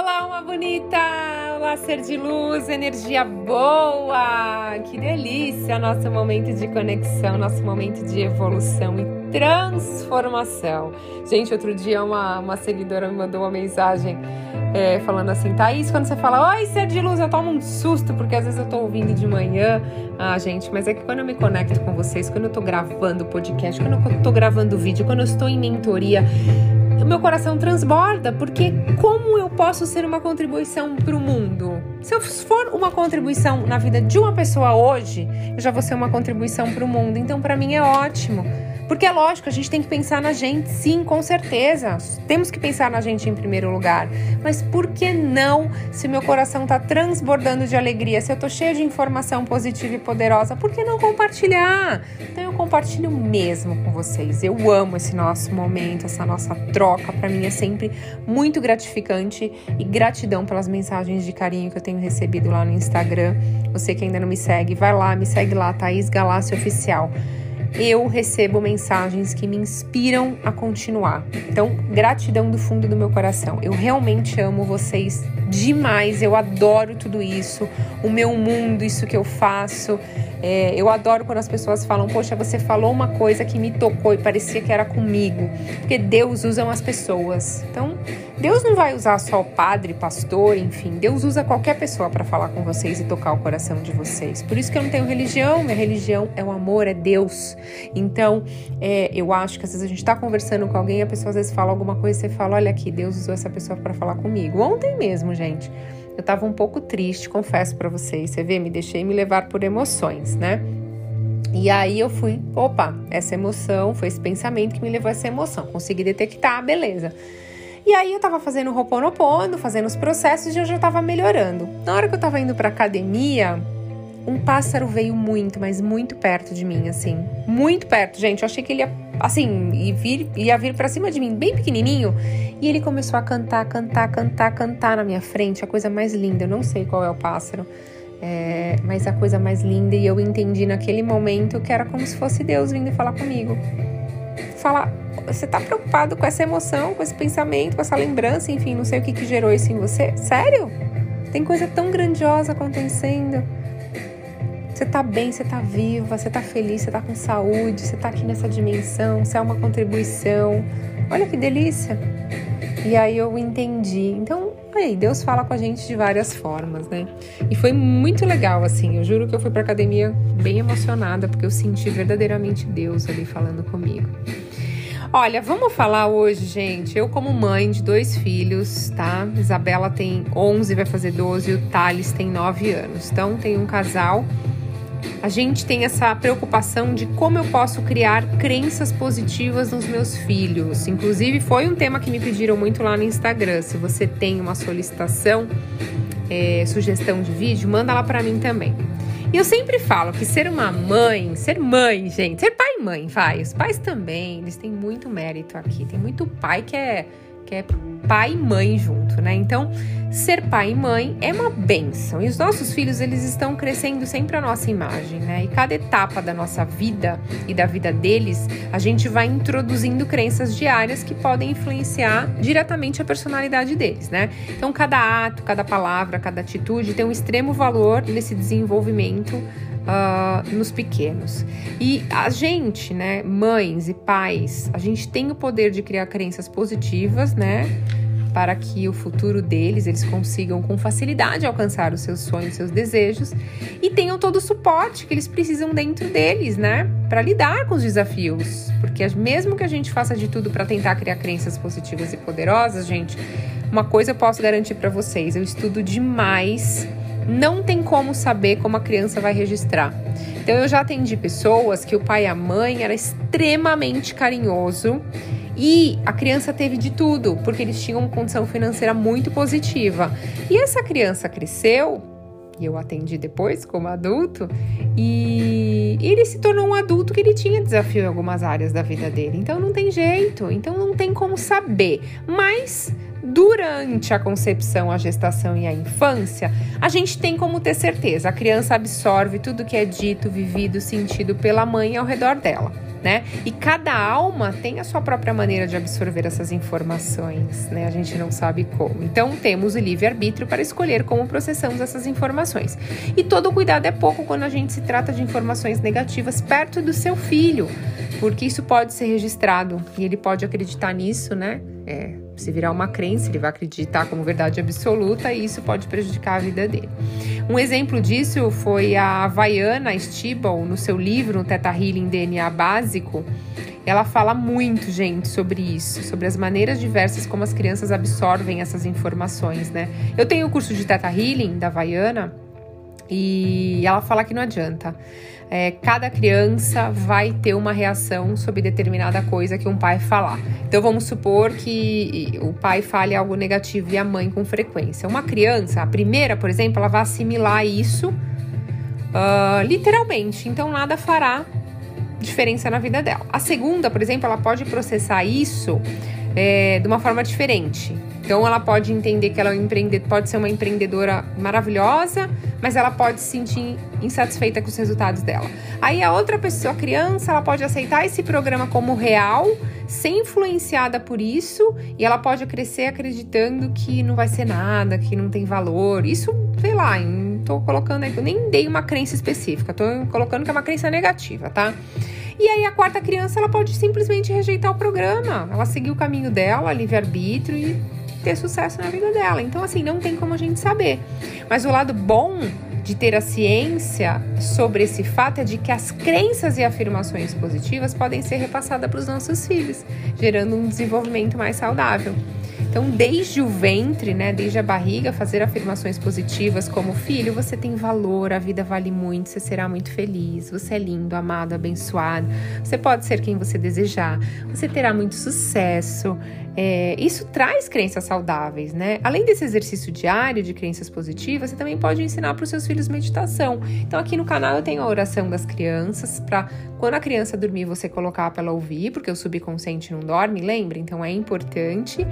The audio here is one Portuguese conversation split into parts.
Olá, uma bonita! Olá, ser de luz, energia boa! Que delícia! Nosso momento de conexão, nosso momento de evolução e transformação. Gente, outro dia uma, uma seguidora me mandou uma mensagem é, falando assim: Thaís, quando você fala, oi, ser de luz, eu tomo um susto, porque às vezes eu tô ouvindo de manhã. Ah, gente, mas é que quando eu me conecto com vocês, quando eu tô gravando podcast, quando eu tô gravando vídeo, quando eu estou em mentoria, o meu coração transborda, porque como eu posso ser uma contribuição para o mundo? Se eu for uma contribuição na vida de uma pessoa hoje, eu já vou ser uma contribuição para o mundo. Então, para mim é ótimo. Porque é lógico, a gente tem que pensar na gente, sim, com certeza. Temos que pensar na gente em primeiro lugar. Mas por que não, se meu coração está transbordando de alegria, se eu estou cheio de informação positiva e poderosa, por que não compartilhar? Então eu compartilho mesmo com vocês. Eu amo esse nosso momento, essa nossa troca. Para mim é sempre muito gratificante e gratidão pelas mensagens de carinho que eu tenho recebido lá no Instagram. Você que ainda não me segue, vai lá, me segue lá, Thaís Galácio Oficial eu recebo mensagens que me inspiram a continuar. Então, gratidão do fundo do meu coração. Eu realmente amo vocês demais. Eu adoro tudo isso, o meu mundo, isso que eu faço. É, eu adoro quando as pessoas falam, poxa, você falou uma coisa que me tocou e parecia que era comigo. Porque Deus usa as pessoas. Então, Deus não vai usar só o padre, pastor, enfim. Deus usa qualquer pessoa para falar com vocês e tocar o coração de vocês. Por isso que eu não tenho religião. Minha religião é o amor, é Deus. Então, é, eu acho que às vezes a gente está conversando com alguém, a pessoa às vezes fala alguma coisa e você fala, olha aqui, Deus usou essa pessoa para falar comigo. Ontem mesmo, gente. Eu tava um pouco triste, confesso para vocês. Você vê, me deixei me levar por emoções, né? E aí eu fui, opa, essa emoção, foi esse pensamento que me levou a essa emoção. Consegui detectar, beleza. E aí eu tava fazendo o Ho'oponopono, fazendo os processos e eu já tava melhorando. Na hora que eu tava indo pra academia, um pássaro veio muito, mas muito perto de mim, assim. Muito perto, gente. Eu achei que ele ia, assim, ia vir, ia vir pra cima de mim, bem pequenininho. E ele começou a cantar, cantar, cantar, cantar na minha frente. A coisa mais linda. Eu não sei qual é o pássaro. É, mas a coisa mais linda. E eu entendi naquele momento que era como se fosse Deus vindo falar comigo. Falar, você tá preocupado com essa emoção, com esse pensamento, com essa lembrança, enfim, não sei o que, que gerou isso em você? Sério? Tem coisa tão grandiosa acontecendo. Você tá bem, você tá viva, você tá feliz, você tá com saúde, você tá aqui nessa dimensão, você é uma contribuição. Olha que delícia! E aí eu entendi. Então, aí, Deus fala com a gente de várias formas, né? E foi muito legal, assim. Eu juro que eu fui pra academia bem emocionada, porque eu senti verdadeiramente Deus ali falando comigo. Olha, vamos falar hoje, gente. Eu, como mãe de dois filhos, tá? Isabela tem 11, vai fazer 12, e o Thales tem 9 anos. Então, tem um casal a gente tem essa preocupação de como eu posso criar crenças positivas nos meus filhos. Inclusive, foi um tema que me pediram muito lá no Instagram. Se você tem uma solicitação, é, sugestão de vídeo, manda lá para mim também. E eu sempre falo que ser uma mãe, ser mãe, gente, ser pai e mãe, vai. Os pais também, eles têm muito mérito aqui. Tem muito pai que é que é pai e mãe junto, né? Então, ser pai e mãe é uma benção. E os nossos filhos, eles estão crescendo sempre a nossa imagem, né? E cada etapa da nossa vida e da vida deles, a gente vai introduzindo crenças diárias que podem influenciar diretamente a personalidade deles, né? Então, cada ato, cada palavra, cada atitude tem um extremo valor nesse desenvolvimento uh, nos pequenos. E a gente, né, mães e pais, a gente tem o poder de criar crenças positivas, né? Para que o futuro deles eles consigam com facilidade alcançar os seus sonhos, seus desejos e tenham todo o suporte que eles precisam dentro deles, né? Para lidar com os desafios. Porque mesmo que a gente faça de tudo para tentar criar crenças positivas e poderosas, gente, uma coisa eu posso garantir para vocês: eu estudo demais não tem como saber como a criança vai registrar. Então eu já atendi pessoas que o pai e a mãe era extremamente carinhoso e a criança teve de tudo, porque eles tinham uma condição financeira muito positiva. E essa criança cresceu, e eu atendi depois como adulto, e ele se tornou um adulto que ele tinha desafio em algumas áreas da vida dele. Então não tem jeito, então não tem como saber. Mas durante a concepção, a gestação e a infância, a gente tem como ter certeza. A criança absorve tudo que é dito, vivido, sentido pela mãe ao redor dela né? E cada alma tem a sua própria maneira de absorver essas informações, né? A gente não sabe como. Então temos o livre-arbítrio para escolher como processamos essas informações. E todo cuidado é pouco quando a gente se trata de informações negativas perto do seu filho, porque isso pode ser registrado e ele pode acreditar nisso, né? É, se virar uma crença, ele vai acreditar como verdade absoluta e isso pode prejudicar a vida dele. Um exemplo disso foi a Vaiana Stibel, no seu livro, no Teta Healing DNA Básico. Ela fala muito, gente, sobre isso, sobre as maneiras diversas como as crianças absorvem essas informações, né? Eu tenho o curso de Teta Healing da Vaiana e ela fala que não adianta é, cada criança vai ter uma reação sobre determinada coisa que um pai falar. Então vamos supor que o pai fale algo negativo e a mãe com frequência. Uma criança, a primeira, por exemplo, ela vai assimilar isso uh, literalmente, então nada fará diferença na vida dela. A segunda, por exemplo, ela pode processar isso é, de uma forma diferente. Então ela pode entender que ela é um pode ser uma empreendedora maravilhosa, mas ela pode se sentir insatisfeita com os resultados dela. Aí a outra pessoa, a criança, ela pode aceitar esse programa como real, ser influenciada por isso, e ela pode crescer acreditando que não vai ser nada, que não tem valor. Isso, sei lá, tô colocando aí, eu nem dei uma crença específica, tô colocando que é uma crença negativa, tá? E aí a quarta criança, ela pode simplesmente rejeitar o programa, ela seguir o caminho dela, livre-arbítrio e ter sucesso na vida dela. Então, assim, não tem como a gente saber. Mas o lado bom de ter a ciência sobre esse fato é de que as crenças e afirmações positivas podem ser repassadas para os nossos filhos, gerando um desenvolvimento mais saudável. Então, desde o ventre, né, desde a barriga, fazer afirmações positivas como: filho, você tem valor, a vida vale muito, você será muito feliz, você é lindo, amado, abençoado, você pode ser quem você desejar, você terá muito sucesso. É, isso traz crenças saudáveis, né? Além desse exercício diário de crenças positivas, você também pode ensinar para os seus filhos meditação. Então, aqui no canal eu tenho a oração das crianças, para quando a criança dormir, você colocar para ela ouvir, porque o subconsciente não dorme, lembra? Então, é importante.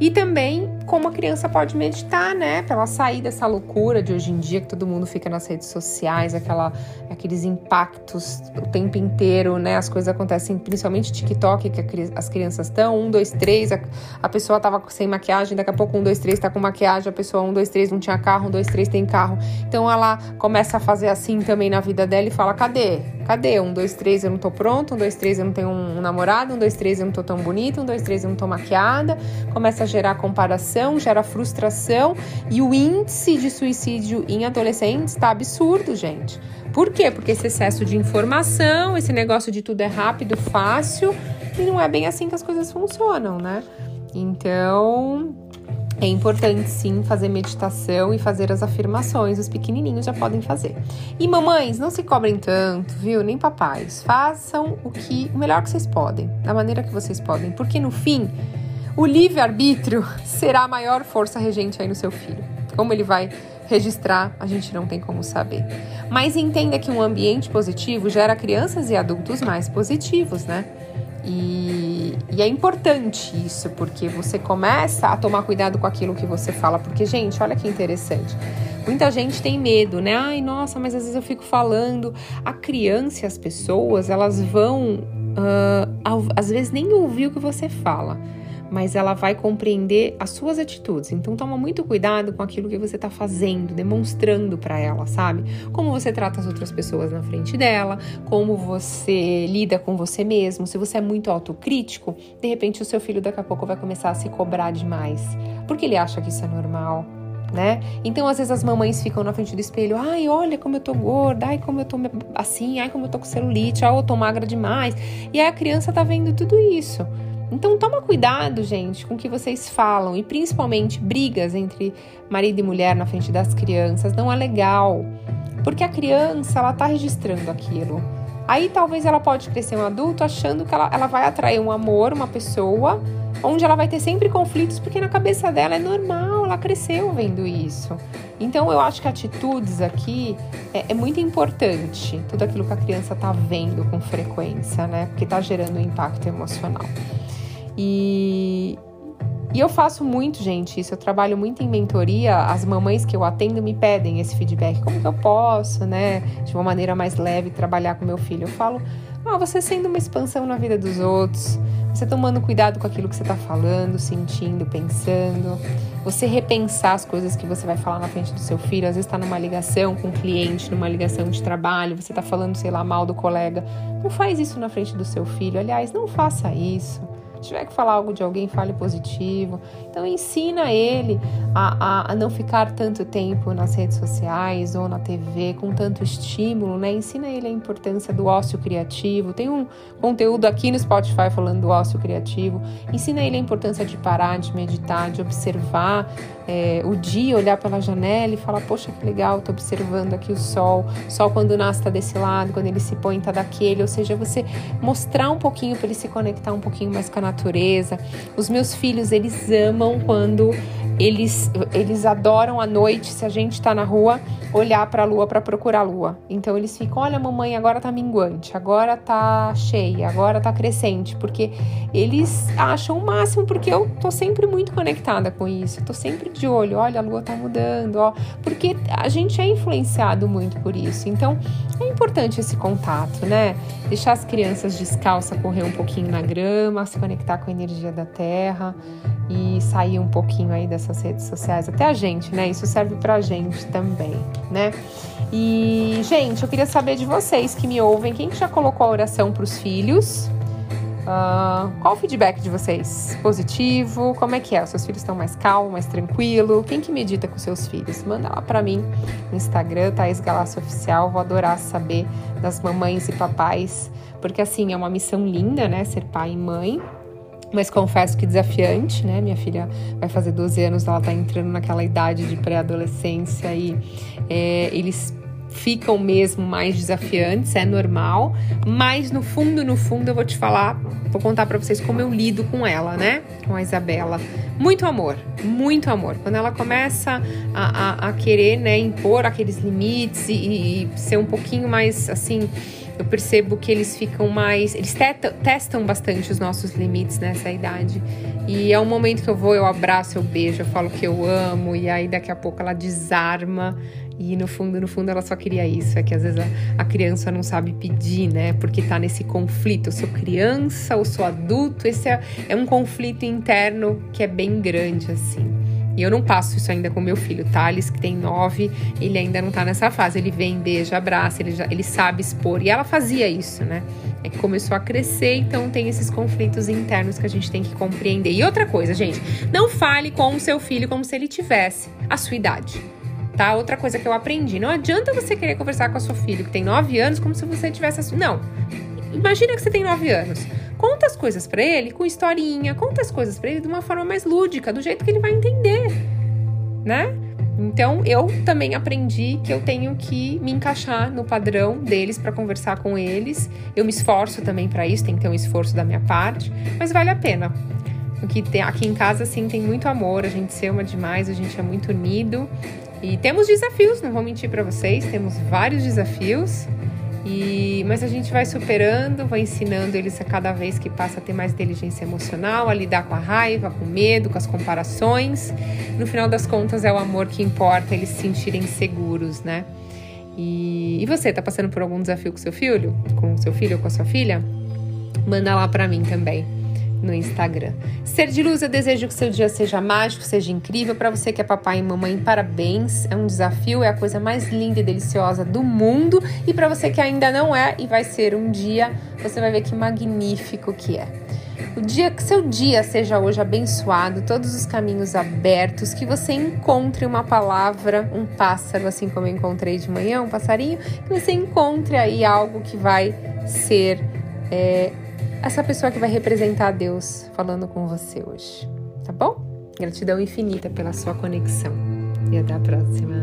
E também como a criança pode meditar, né? Para ela sair dessa loucura de hoje em dia que todo mundo fica nas redes sociais, aquela, aqueles impactos o tempo inteiro, né? As coisas acontecem, principalmente TikTok, que as crianças estão, um, dois, três, a, a pessoa tava sem maquiagem, daqui a pouco um, dois, três tá com maquiagem, a pessoa um, dois, três não tinha carro, um, dois, três tem carro. Então ela começa a fazer assim também na vida dela e fala: cadê? Cadê? Um, dois, três, eu não tô pronto. Um, dois, três, eu não tenho um namorado. Um, dois, três, eu não tô tão bonita. Um, dois, três, eu não tô maquiada. Começa a gerar comparação, gera frustração. E o índice de suicídio em adolescentes tá absurdo, gente. Por quê? Porque esse excesso de informação, esse negócio de tudo é rápido, fácil. E não é bem assim que as coisas funcionam, né? Então, é importante sim fazer meditação e fazer as afirmações. Os pequenininhos já podem fazer. E mamães, não se cobrem tanto, viu? Nem papais. Façam o que o melhor que vocês podem, da maneira que vocês podem, porque no fim, o livre-arbítrio será a maior força regente aí no seu filho. Como ele vai registrar, a gente não tem como saber. Mas entenda que um ambiente positivo gera crianças e adultos mais positivos, né? E, e, é importante isso, porque você começa a tomar cuidado com aquilo que você fala. Porque, gente, olha que interessante. Muita gente tem medo, né? Ai, nossa, mas às vezes eu fico falando. A criança e as pessoas, elas vão, uh, às vezes, nem ouvir o que você fala mas ela vai compreender as suas atitudes. Então toma muito cuidado com aquilo que você está fazendo, demonstrando para ela, sabe? Como você trata as outras pessoas na frente dela, como você lida com você mesmo. Se você é muito autocrítico, de repente o seu filho daqui a pouco vai começar a se cobrar demais, porque ele acha que isso é normal. Né? Então, às vezes as mamães ficam na frente do espelho, ai, olha como eu tô gorda, ai, como eu tô assim, ai, como eu tô com celulite, ai, eu tô magra demais. E aí a criança tá vendo tudo isso. Então toma cuidado, gente, com o que vocês falam e principalmente brigas entre marido e mulher na frente das crianças não é legal, porque a criança ela tá registrando aquilo. Aí talvez ela pode crescer um adulto achando que ela, ela vai atrair um amor, uma pessoa, onde ela vai ter sempre conflitos, porque na cabeça dela é normal, ela cresceu vendo isso. Então eu acho que atitudes aqui é, é muito importante, tudo aquilo que a criança tá vendo com frequência, né? Porque tá gerando um impacto emocional. E, E eu faço muito, gente, isso. Eu trabalho muito em mentoria. As mamães que eu atendo me pedem esse feedback. Como que eu posso, né, de uma maneira mais leve, trabalhar com meu filho? Eu falo, ah, você sendo uma expansão na vida dos outros, você tomando cuidado com aquilo que você está falando, sentindo, pensando, você repensar as coisas que você vai falar na frente do seu filho. Às vezes está numa ligação com um cliente, numa ligação de trabalho, você está falando, sei lá, mal do colega. Não faz isso na frente do seu filho. Aliás, não faça isso. Tiver que falar algo de alguém, fale positivo. Então ensina ele a, a, a, não ficar tanto tempo nas redes sociais ou na TV com tanto estímulo, né? Ensina ele a importância do ócio criativo. Tem um conteúdo aqui no Spotify falando do ócio criativo. Ensina ele a importância de parar, de meditar, de observar é, o dia, olhar pela janela e falar, poxa, que legal, tô observando aqui o sol. O sol quando nasce tá desse lado, quando ele se põe tá daquele. Ou seja, você mostrar um pouquinho para ele se conectar um pouquinho mais com a natureza. Os meus filhos, eles amam quando eles, eles adoram à noite, se a gente está na rua, olhar para a lua para procurar a lua. Então eles ficam: olha, mamãe, agora tá minguante, agora tá cheia, agora tá crescente, porque eles acham o máximo, porque eu tô sempre muito conectada com isso, eu tô sempre de olho: olha, a lua tá mudando, ó, porque a gente é influenciado muito por isso. Então é importante esse contato, né? Deixar as crianças descalças correr um pouquinho na grama, se conectar com a energia da terra e sair um pouquinho aí dessas redes sociais, até a gente, né? Isso serve pra gente também, né? E, gente, eu queria saber de vocês que me ouvem, quem já colocou a oração para os filhos? Uh, qual o feedback de vocês? Positivo? Como é que é? Os seus filhos estão mais calmos, mais tranquilo? Quem que medita com seus filhos? Manda lá para mim no Instagram, Thaís Galácio Oficial. Vou adorar saber das mamães e papais, porque assim, é uma missão linda, né? Ser pai e mãe mas confesso que desafiante, né? Minha filha vai fazer 12 anos, ela tá entrando naquela idade de pré-adolescência e é, eles ficam mesmo mais desafiantes, é normal, mas no fundo, no fundo, eu vou te falar, vou contar para vocês como eu lido com ela, né? Com a Isabela. Muito amor, muito amor. Quando ela começa a, a, a querer, né, impor aqueles limites e, e ser um pouquinho mais assim eu percebo que eles ficam mais. Eles testam, testam bastante os nossos limites nessa idade. E é um momento que eu vou, eu abraço, eu beijo, eu falo que eu amo, e aí daqui a pouco ela desarma. E no fundo, no fundo, ela só queria isso. É que às vezes a, a criança não sabe pedir, né? Porque tá nesse conflito. Eu sou criança, eu sou adulto. Esse é, é um conflito interno que é bem grande, assim. E eu não passo isso ainda com meu filho. Thales, que tem nove, ele ainda não tá nessa fase. Ele vem, beija, abraça, ele, já, ele sabe expor. E ela fazia isso, né? É que começou a crescer, então tem esses conflitos internos que a gente tem que compreender. E outra coisa, gente, não fale com o seu filho como se ele tivesse a sua idade. Tá? Outra coisa que eu aprendi: não adianta você querer conversar com a sua filha que tem nove anos como se você tivesse a sua. Não. Imagina que você tem nove anos. Conta as coisas para ele com historinha, conta as coisas para ele de uma forma mais lúdica, do jeito que ele vai entender, né? Então eu também aprendi que eu tenho que me encaixar no padrão deles para conversar com eles. Eu me esforço também para isso, tem que ter um esforço da minha parte, mas vale a pena. Porque aqui em casa sim tem muito amor, a gente se ama demais, a gente é muito unido e temos desafios, não vou mentir para vocês, temos vários desafios. E, mas a gente vai superando, vai ensinando eles a cada vez que passa a ter mais inteligência emocional, a lidar com a raiva, com o medo, com as comparações. No final das contas, é o amor que importa, eles se sentirem seguros, né? E, e você, tá passando por algum desafio com seu filho? Com seu filho ou com a sua filha? Manda lá para mim também no Instagram. Ser de luz, eu desejo que seu dia seja mágico, seja incrível. Para você que é papai e mamãe, parabéns. É um desafio, é a coisa mais linda e deliciosa do mundo. E para você que ainda não é e vai ser um dia, você vai ver que magnífico que é. O dia que seu dia seja hoje abençoado, todos os caminhos abertos, que você encontre uma palavra, um pássaro, assim como eu encontrei de manhã, um passarinho, que você encontre aí algo que vai ser é, essa pessoa que vai representar Deus falando com você hoje, tá bom? Gratidão infinita pela sua conexão e até a próxima.